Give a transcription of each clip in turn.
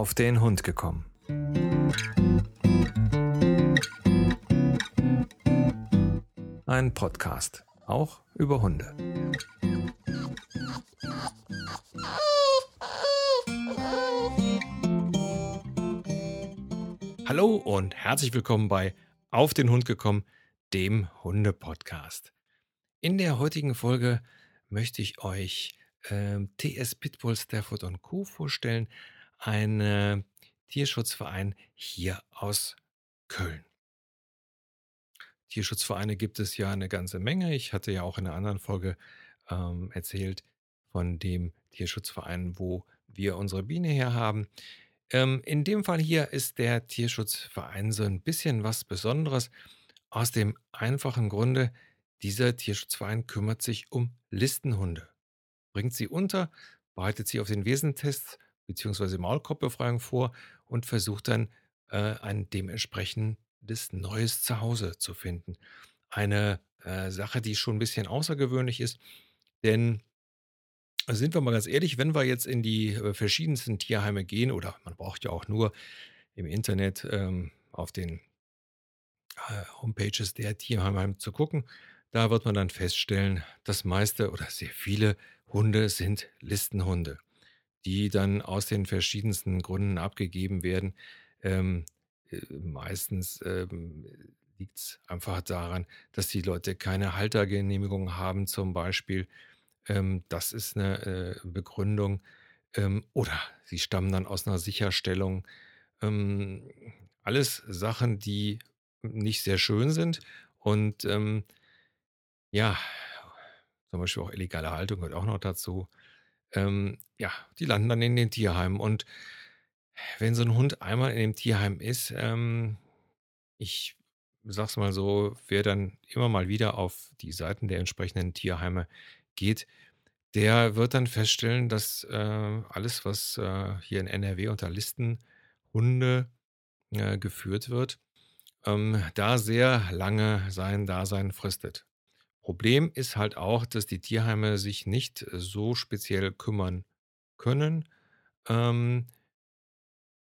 auf den Hund gekommen. Ein Podcast, auch über Hunde. Hallo und herzlich willkommen bei Auf den Hund gekommen, dem Hunde-Podcast. In der heutigen Folge möchte ich euch äh, TS Pitbull, Stafford Co. vorstellen, ein äh, Tierschutzverein hier aus Köln. Tierschutzvereine gibt es ja eine ganze Menge. Ich hatte ja auch in einer anderen Folge ähm, erzählt von dem Tierschutzverein, wo wir unsere Biene her haben. Ähm, in dem Fall hier ist der Tierschutzverein so ein bisschen was Besonderes. Aus dem einfachen Grunde, dieser Tierschutzverein kümmert sich um Listenhunde, bringt sie unter, bereitet sie auf den Wesentest bzw. Maulkorbbefreiung vor und versucht dann äh, ein dementsprechendes neues Zuhause zu finden. Eine äh, Sache, die schon ein bisschen außergewöhnlich ist, denn sind wir mal ganz ehrlich, wenn wir jetzt in die äh, verschiedensten Tierheime gehen, oder man braucht ja auch nur im Internet ähm, auf den äh, Homepages der Tierheime zu gucken, da wird man dann feststellen, das meiste oder sehr viele Hunde sind Listenhunde, die dann aus den verschiedensten Gründen abgegeben werden. Ähm, äh, meistens ähm, liegt es einfach daran, dass die Leute keine Haltergenehmigung haben, zum Beispiel. Ähm, das ist eine äh, Begründung. Ähm, oder sie stammen dann aus einer Sicherstellung. Ähm, alles Sachen, die nicht sehr schön sind und ähm, ja, zum Beispiel auch illegale Haltung gehört auch noch dazu. Ähm, ja, die landen dann in den Tierheimen. Und wenn so ein Hund einmal in dem Tierheim ist, ähm, ich sag's mal so, wer dann immer mal wieder auf die Seiten der entsprechenden Tierheime geht, der wird dann feststellen, dass äh, alles, was äh, hier in NRW unter Listenhunde äh, geführt wird, ähm, da sehr lange sein Dasein fristet. Problem ist halt auch, dass die Tierheime sich nicht so speziell kümmern können, ähm,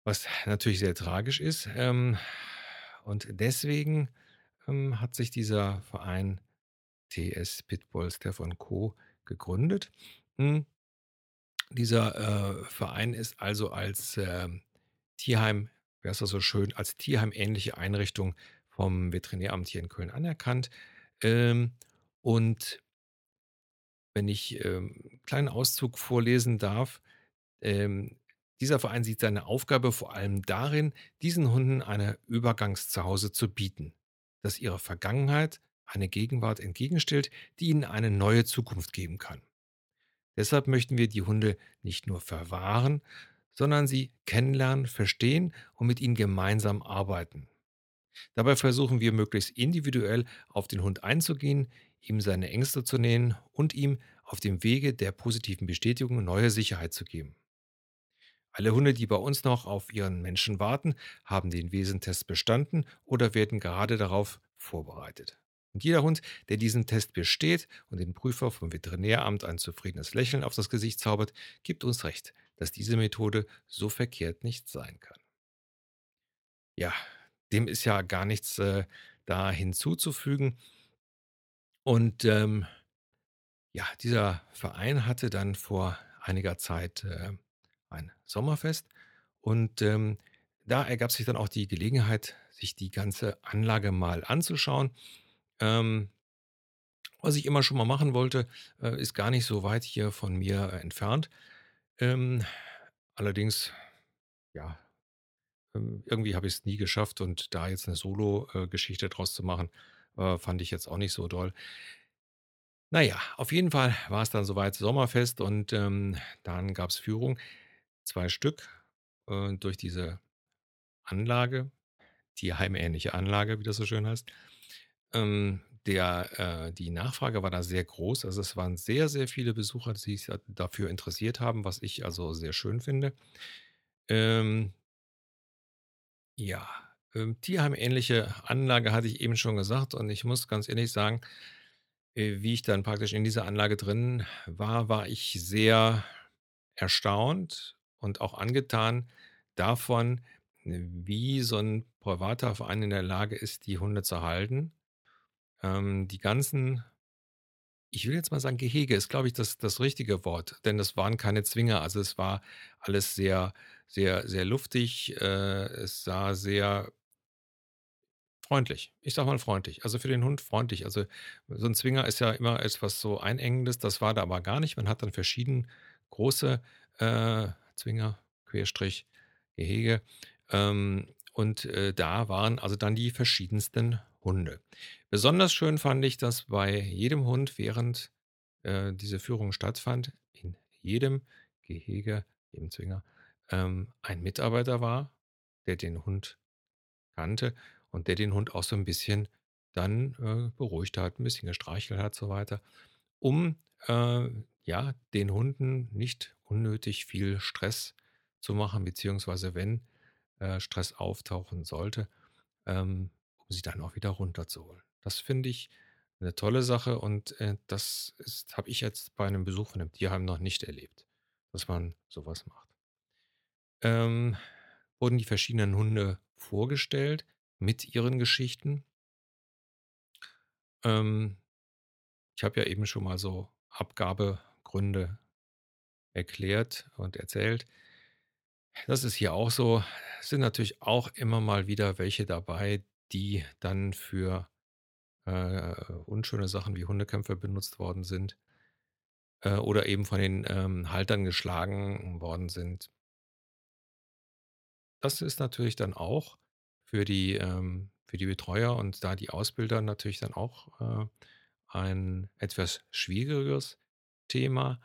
was natürlich sehr tragisch ist. Ähm, und deswegen ähm, hat sich dieser Verein TS Pitbull Steph Co. gegründet. Hm, dieser äh, Verein ist also als äh, Tierheim, ist das so schön, als Tierheim-ähnliche Einrichtung vom Veterinäramt hier in Köln anerkannt. Ähm, und wenn ich ähm, einen kleinen Auszug vorlesen darf, ähm, dieser Verein sieht seine Aufgabe vor allem darin, diesen Hunden eine Übergangszuhause zu bieten, das ihrer Vergangenheit eine Gegenwart entgegenstellt, die ihnen eine neue Zukunft geben kann. Deshalb möchten wir die Hunde nicht nur verwahren, sondern sie kennenlernen, verstehen und mit ihnen gemeinsam arbeiten. Dabei versuchen wir möglichst individuell auf den Hund einzugehen, ihm seine Ängste zu nähen und ihm auf dem Wege der positiven Bestätigung neue Sicherheit zu geben. Alle Hunde, die bei uns noch auf ihren Menschen warten, haben den Wesentest bestanden oder werden gerade darauf vorbereitet. Und jeder Hund, der diesen Test besteht und den Prüfer vom Veterinäramt ein zufriedenes Lächeln auf das Gesicht zaubert, gibt uns recht, dass diese Methode so verkehrt nicht sein kann. Ja, dem ist ja gar nichts äh, da hinzuzufügen. Und ähm, ja, dieser Verein hatte dann vor einiger Zeit äh, ein Sommerfest und ähm, da ergab sich dann auch die Gelegenheit, sich die ganze Anlage mal anzuschauen. Ähm, was ich immer schon mal machen wollte, äh, ist gar nicht so weit hier von mir äh, entfernt. Ähm, allerdings, ja, ähm, irgendwie habe ich es nie geschafft und da jetzt eine Solo-Geschichte draus zu machen, äh, fand ich jetzt auch nicht so doll. Naja, auf jeden Fall war es dann soweit Sommerfest und ähm, dann gab es Führung, zwei Stück äh, durch diese Anlage, tierheimähnliche Anlage, wie das so schön heißt. Ähm, der, äh, die Nachfrage war da sehr groß. Also es waren sehr, sehr viele Besucher, die sich dafür interessiert haben, was ich also sehr schön finde. Ähm, ja, ähm, tierheimähnliche Anlage hatte ich eben schon gesagt und ich muss ganz ehrlich sagen, äh, wie ich dann praktisch in dieser Anlage drin war, war ich sehr erstaunt und auch angetan, davon, wie so 'n privater Verein in der Lage ist, die Hunde zu halten. Ähm, die ganzen ich will jetzt mal sagen, Gehege ist, glaube ich, das das richtige Wort, denn es waren keine Zwinger. Also, es war alles sehr, sehr, sehr luftig. Äh, es sah sehr freundlich. Ich sage mal freundlich. Also, für den Hund freundlich. Also, so 'n Zwinger ist ja immer etwas so Einengendes. Das war da aber gar nicht. Man hat dann verschieden große, äh, Zwinger, Querstrich, Gehege. Ähm, und, äh, da waren also dann die verschiedensten Hunde. Besonders schön fand ich, dass bei jedem Hund, während, äh, diese Führung stattfand, in jedem Gehege, jedem Zwinger, ähm, ein Mitarbeiter war, der den Hund kannte und der den Hund auch so 'n bisschen dann, äh, beruhigt hat, 'n bisschen gestreichelt hat, so weiter, um, äh, ja, den Hunden nicht unnötig viel Stress zu machen, beziehungsweise wenn, äh, Stress auftauchen sollte, ähm, um sie dann auch wieder runterzuholen. Das finde ich 'ne tolle Sache und, äh, das habe ich jetzt bei 'nem Besuch von 'nem Tierheim noch nicht erlebt, dass man so was macht. Ähm, wurden die verschiedenen Hunde vorgestellt mit ihren Geschichten. Ähm, ich habe ja eben schon mal so Abgabegründe erklärt und erzählt. Das ist hier auch so. Es sind natürlich auch immer mal wieder welche dabei, die dann für, äh, unschöne Sachen wie Hundekämpfe benutzt worden sind äh, oder eben von den, ähm, Haltern geschlagen worden sind. Das ist natürlich dann auch für die ähm, für die Betreuer und da die Ausbilder natürlich dann auch, äh, ein etwas schwierigeres Thema.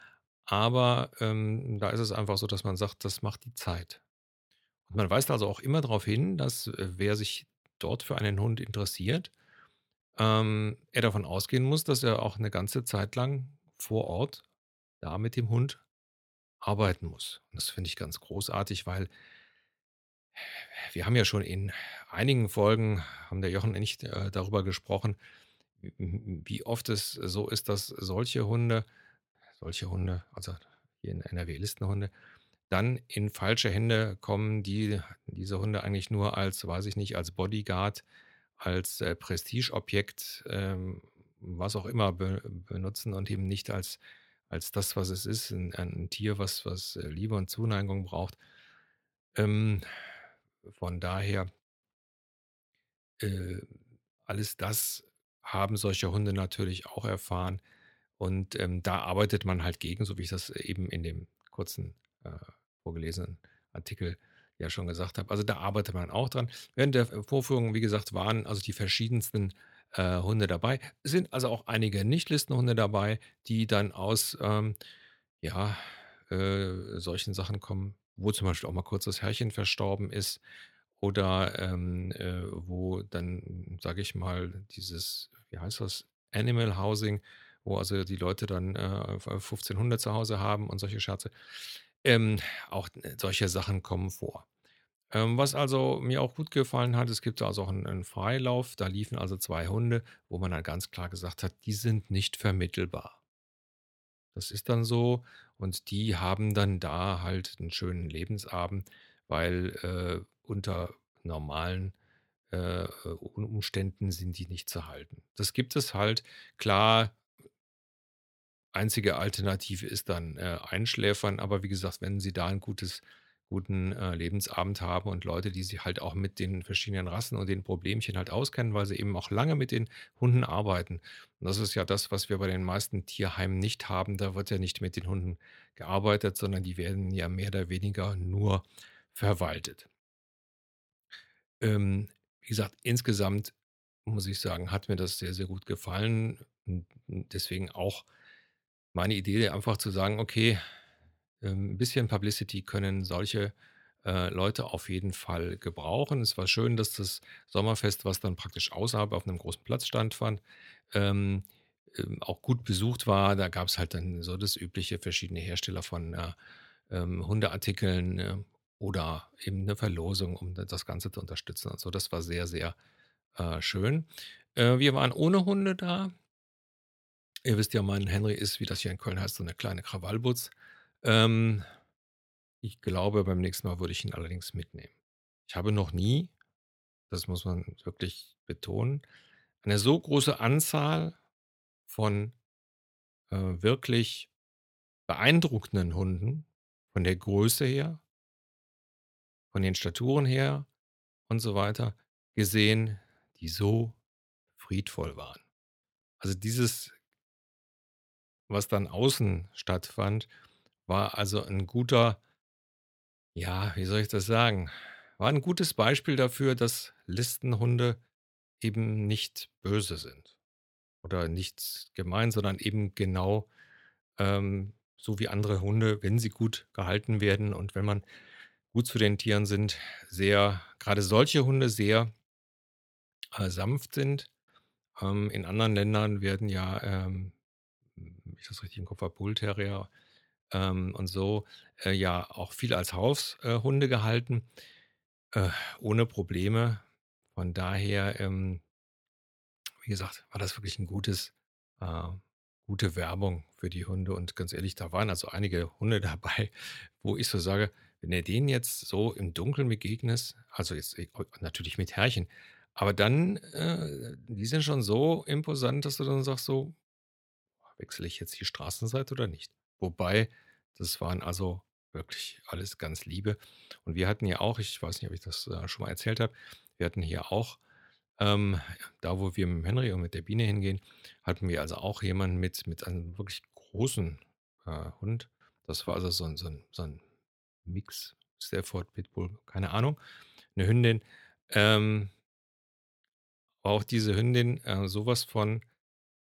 Aber, ähm, da ist es einfach so, dass man sagt, das macht die Zeit. Und man weist also auch immer darauf hin, dass, äh, wer sich dort für einen Hund interessiert, ähm, er davon ausgehen muss, dass er auch 'ne ganze Zeit lang vor Ort da mit dem Hund arbeiten muss. Und das finde ich ganz großartig, weil wir haben ja schon in einigen Folgen haben der Jochen und ich, äh, darüber gesprochen, wie oft es so ist, dass solche Hunde solche Hunde, also hier in NRW Listenhunde, dann in falsche Hände kommen, die diese Hunde eigentlich nur als weiß ich nicht, als Bodyguard, als, äh, Prestigeobjekt, ähm, was auch immer be benutzen und eben nicht als als das, was es ist, 'n ein Tier, was was, äh, Liebe und Zuneigung braucht. Ähm, von daher äh, alles das haben solche Hunde natürlich auch erfahren und, ähm, da arbeitet man halt gegen, so wie ich das eben in dem kurzen, äh, vorgelesenen Artikel ja schon gesagt habe. Also, da arbeitet man auch dran. Während der Vorführung, wie gesagt, waren also die verschiedensten, äh, Hunde dabei. Es sind also auch einige Nicht-Listenhunde dabei, die dann aus, ähm, ja, äh, solchen Sachen kommen, wo zum Beispiel auch mal kurz das Herrchen verstorben ist oder, ähm, äh, wo dann, sage ich mal, dieses wie heißt das, Animal Housing, wo also die Leute dann, äh, 15 Hunde zu Hause haben und solche Scherze. Ähm, auch solche Sachen kommen vor. Ähm, was also mir auch gut gefallen hat, es gibt also auch 'n 'n Freilauf. Da liefen also 2 Hunde, wo man dann ganz klar gesagt hat, die sind nicht vermittelbar. Das ist dann so und die haben dann da halt 'n schönen Lebensabend, weil, äh, unter normalen, äh, Um Umständen sind die nicht zu halten. Das gibt es halt. Klar einzige Alternative ist dann, äh, Einschläfern, aber wie gesagt, wenn Sie da 'n gutes guten, äh, Lebensabend haben und Leute, die sich halt auch mit den verschiedenen Rassen und den Problemchen halt auskennen, weil sie eben auch lange mit den Hunden arbeiten. Und das ist ja das, was wir bei den meisten Tierheimen nicht haben. Da wird ja nicht mit den Hunden gearbeitet, sondern die werden ja mehr oder weniger nur verwaltet. Ähm, wie gesagt, insgesamt muss ich sagen, hat mir das sehr, sehr gut gefallen und deswegen auch meine Idee, einfach zu sagen: „Okay, ähm, 'n bisschen Publicity können solche, äh, Leute auf jeden Fall gebrauchen.“ Es war schön, dass das Sommerfest, was dann praktisch außerhalb auf 'nem großen Platz stattfand, ähm, ähm, auch gut besucht war. Da gab's halt dann so das Übliche, verschiedene Hersteller von, äh, ähm, Hundeartikeln, äh, oder eben 'ne Verlosung, um da das Ganze zu unterstützen und so. Das war sehr, sehr, äh, schön. Äh, wir waren ohne Hunde da. Ihr wisst ja, mein Henry ist, wie das hier in Köln heißt, so 'ne kleine Krawallbutz. Ähm Ich glaube, beim nächsten Mal würde ich ihn allerdings mitnehmen. Ich habe noch nie, das muss man wirklich betonen, eine so große Anzahl von, äh, wirklich beeindruckenden Hunden von der Größe her von den Staturen her und so weiter gesehen, die so friedvoll waren. Also dieses was dann außen stattfand, war also 'n guter ja, wie soll ich das sagen? War 'n gutes Beispiel dafür, dass Listenhunde eben nicht böse sind oder nicht gemein, sondern eben genau, ähm, so wie andere Hunde, wenn sie gut gehalten werden und wenn man gut zu den Tieren sind, sehr grade solche Hunde sehr äh, sanft sind. Ähm, in anderen Ländern werden ja, ähm, ich das richtig im Kopf habe, Bullterrier, ähm, und so, äh, ja auch viel als Haus äh, gehalten, äh, ohne Probleme. Von daher, ähm wie gesagt, war das wirklich 'n gutes äh, gute Werbung für die Hunde und ganz ehrlich, da waren also einige Hunde dabei, wo ich so sage: „Wenn du denen jetzt so im Dunkeln begegnest“ also jetzt e natürlich mit Herrchen, aber dann, äh die sind schon so imposant, dass du dann sagst so: „Wechsle ich jetzt die Straßenseite oder nicht?“ Wobei, das waren also wirklich alles ganz Liebe. Und wir hatten ja auch ich weiß nicht, ob ich das, äh, schon mal erzählt habe, wir hatten hier auch, ähm, da wo wir mit Henry und mit der Biene hingehen, hatten wir also auch jemanden mit mit einem wirklich großen, äh, Hund. Das war also so 'n so 'n so 'n Mix, Stafford Pitbull, keine Ahnung, 'ne Hündin. Ähm auch diese Hündin, äh, so was von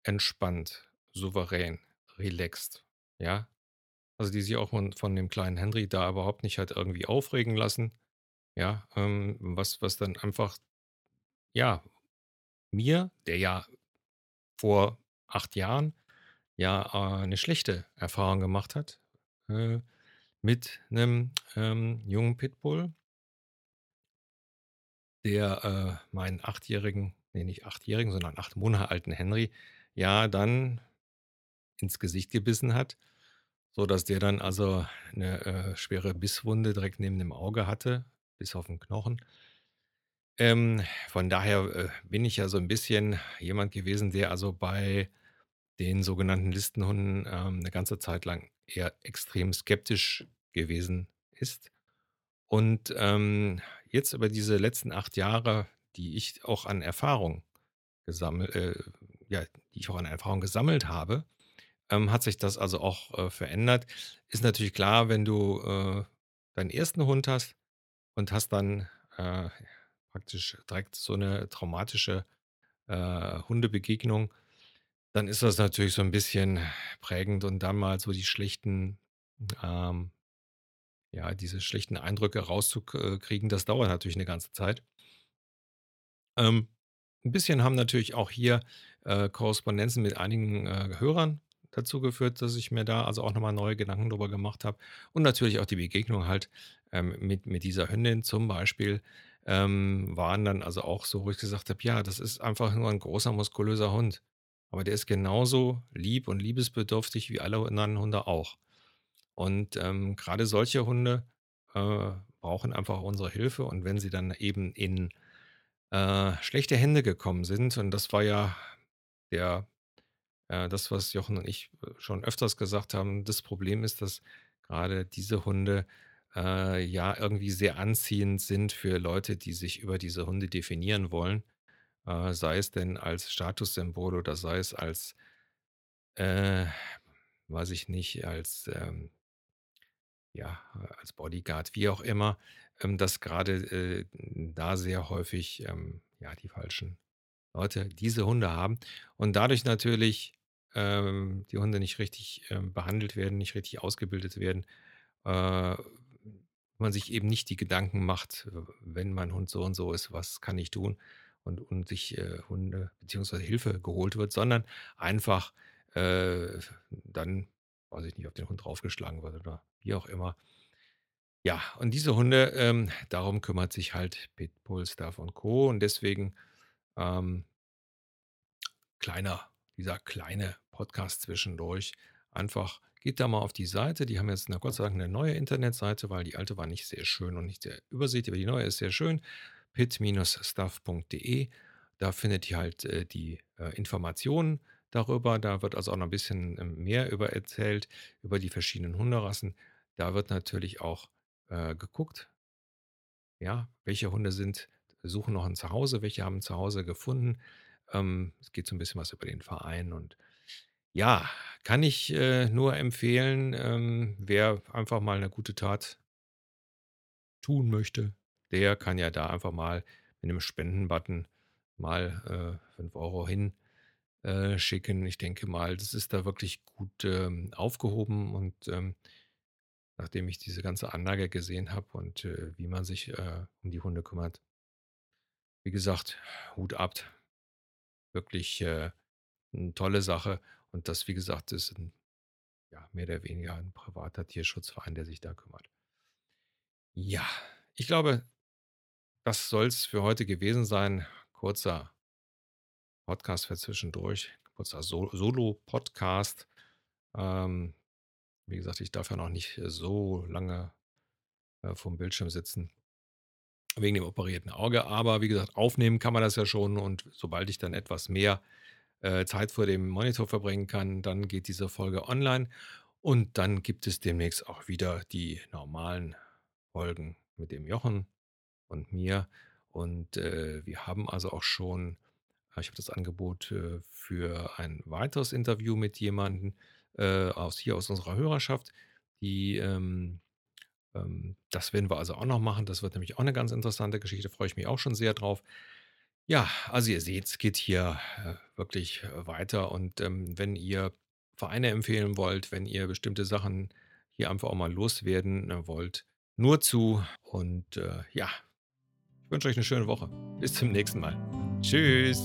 entspannt, souverän, relaxt, ja? Also, die sich auch von von dem kleinen Henry da überhaupt nicht hat irgendwie aufregen lassen, ja? Ähm, was was dann einfach, ja, mir, der ja vor 8 Jahren, ja, äh, 'ne schlechte Erfahrung gemacht hat, äh, mit 'nem, ähm, jungen Pitbull der, äh, meinen achtjährigen ne, nicht achtjährigen, sondern 8 Monate alten Henry, ja dann ins Gesicht gebissen hat, sodass der dann also 'ne, äh, schwere Bisswunde direkt neben dem Auge hatte, bis auf 'n Knochen. Ähm, von daher, äh, bin ich ja so 'n bisschen jemand gewesen, der also bei den sogenannten Listenhunden, ähm, 'ne ganze Zeit lang eher extrem skeptisch gewesen ist. Und, ähm, jetzt über diese letzten 8 Jahre, die ich auch an Erfahrung gesammel äh, ja, die ich auch an Erfahrung gesammelt habe, ähm, hat sich das also auch, äh, verändert. Ist natürlich klar, wenn du, äh, deinen 1. Hund hast und hast dann, äh, praktisch direkt so 'ne traumatische, äh, Hundebegegnung, dann ist das natürlich so 'n bisschen prägend und dann mal so die schlechten, ähm ja, diese schlechten Eindrücke rauszuk äh, kriegen, das dauert natürlich 'ne ganze Zeit. Ähm, 'n bisschen haben natürlich auch hier, äh, Korrespondenzen mit einigen, äh, Hörern dazu geführt, dass ich mir da also auch noch mal neue Gedanken drüber gemacht habe. Und natürlich auch die Begegnung halt, ähm, mit mit dieser Hündin zum Beispiel, ähm, waren dann also auch so, wo ich gesagt habe: „Ja, das ist einfach nur 'n großer, muskulöser Hund, aber der ist genauso lieb und liebesbedürftig wie alle anderen Hunde auch.“ Und, ähm, grade solche Hunde, äh, brauchen einfach unsere Hilfe. Und wenn sie dann eben in, äh, schlechte Hände gekommen sind und das war ja der das, was Jochen und ich, äh, schon öfters gesagt haben, das Problem ist, dass grade diese Hunde, äh, ja irgendwie sehr anziehend sind für Leute, die sich über diese Hunde definieren wollen, äh, sei es denn als Statussymbol oder sei es als äh, weiß ich nicht, als, ähm ja, als Bodyguard, wie auch immer, ähm, dass grade, äh, da sehr häufig, ähm, ja, die falschen Leute diese Hunde haben und dadurch natürlich, ähm, die Hunde nicht richtig, ähm, behandelt werden, nicht richtig ausgebildet werden, äh, man sich eben nicht die Gedanken macht, w wenn mein Hund so und so ist, was kann ich tun? Und und sich, äh, Hunde beziehungsweise Hilfe geholt wird, sondern einfach, äh, dann, weiß ich nicht, auf den Hund draufgeschlagen wird oder wie auch immer. Ja, und diese Hunde, ähm, darum kümmert sich halt Pitbull, Staff und Co. Und deswegen, ähm kleiner dieser kleine Podcast zwischendurch. einfach geht da mal auf die Seite. Die haben jetzt, na Gott sei Dank, eine neue Internetseite, weil die alte war nicht sehr schön und nicht sehr übersichtlich, aber die neue ist sehr schön. pit-stuff.de. Da findet ihr halt äh, die äh, Informationen darüber. Da wird also auch noch ein bisschen ähm, mehr über erzählt, über die verschiedenen Hunderassen. Da wird natürlich auch äh, geguckt, ja, welche Hunde sind, suchen noch ein Zuhause, welche haben ein Zuhause gefunden. Ähm, es geht so ein bisschen was über den Verein und ja, kann ich äh, nur empfehlen, ähm, wer einfach mal eine gute Tat tun möchte, der kann ja da einfach mal mit einem Spendenbutton mal äh, 5 Euro hin äh, schicken. Ich denke mal, das ist da wirklich gut ähm, aufgehoben und ähm, nachdem ich diese ganze Anlage gesehen habe und äh, wie man sich äh, um die Hunde kümmert, wie gesagt, Hut ab. Wirklich äh, eine tolle Sache. Und das, wie gesagt, ist ein, ja, mehr oder weniger ein privater Tierschutzverein, der sich da kümmert. Ja, ich glaube, das soll es für heute gewesen sein. Kurzer Podcast für zwischendurch, kurzer so Solo-Podcast. Ähm, wie gesagt, ich darf ja noch nicht so lange äh, vom Bildschirm sitzen wegen dem operierten Auge. Aber wie gesagt, aufnehmen kann man das ja schon und sobald ich dann etwas mehr äh, Zeit vor dem Monitor verbringen kann, dann geht diese Folge online und dann gibt es demnächst auch wieder die normalen Folgen mit dem Jochen und mir. Und äh, wir haben also auch schon, äh, ich habe das Angebot äh, für ein weiteres Interview mit jemandem äh, aus hier aus unserer Hörerschaft, die ähm, das werden wir also auch noch machen. Das wird nämlich auch eine ganz interessante Geschichte. Freue ich mich auch schon sehr drauf. Ja, also ihr seht, es geht hier äh, wirklich äh, weiter. Und ähm, wenn ihr Vereine empfehlen wollt, wenn ihr bestimmte Sachen hier einfach auch mal loswerden äh, wollt, nur zu. Und ja, ich wünsche euch eine schöne Woche. Bis zum nächsten Mal. Tschüss.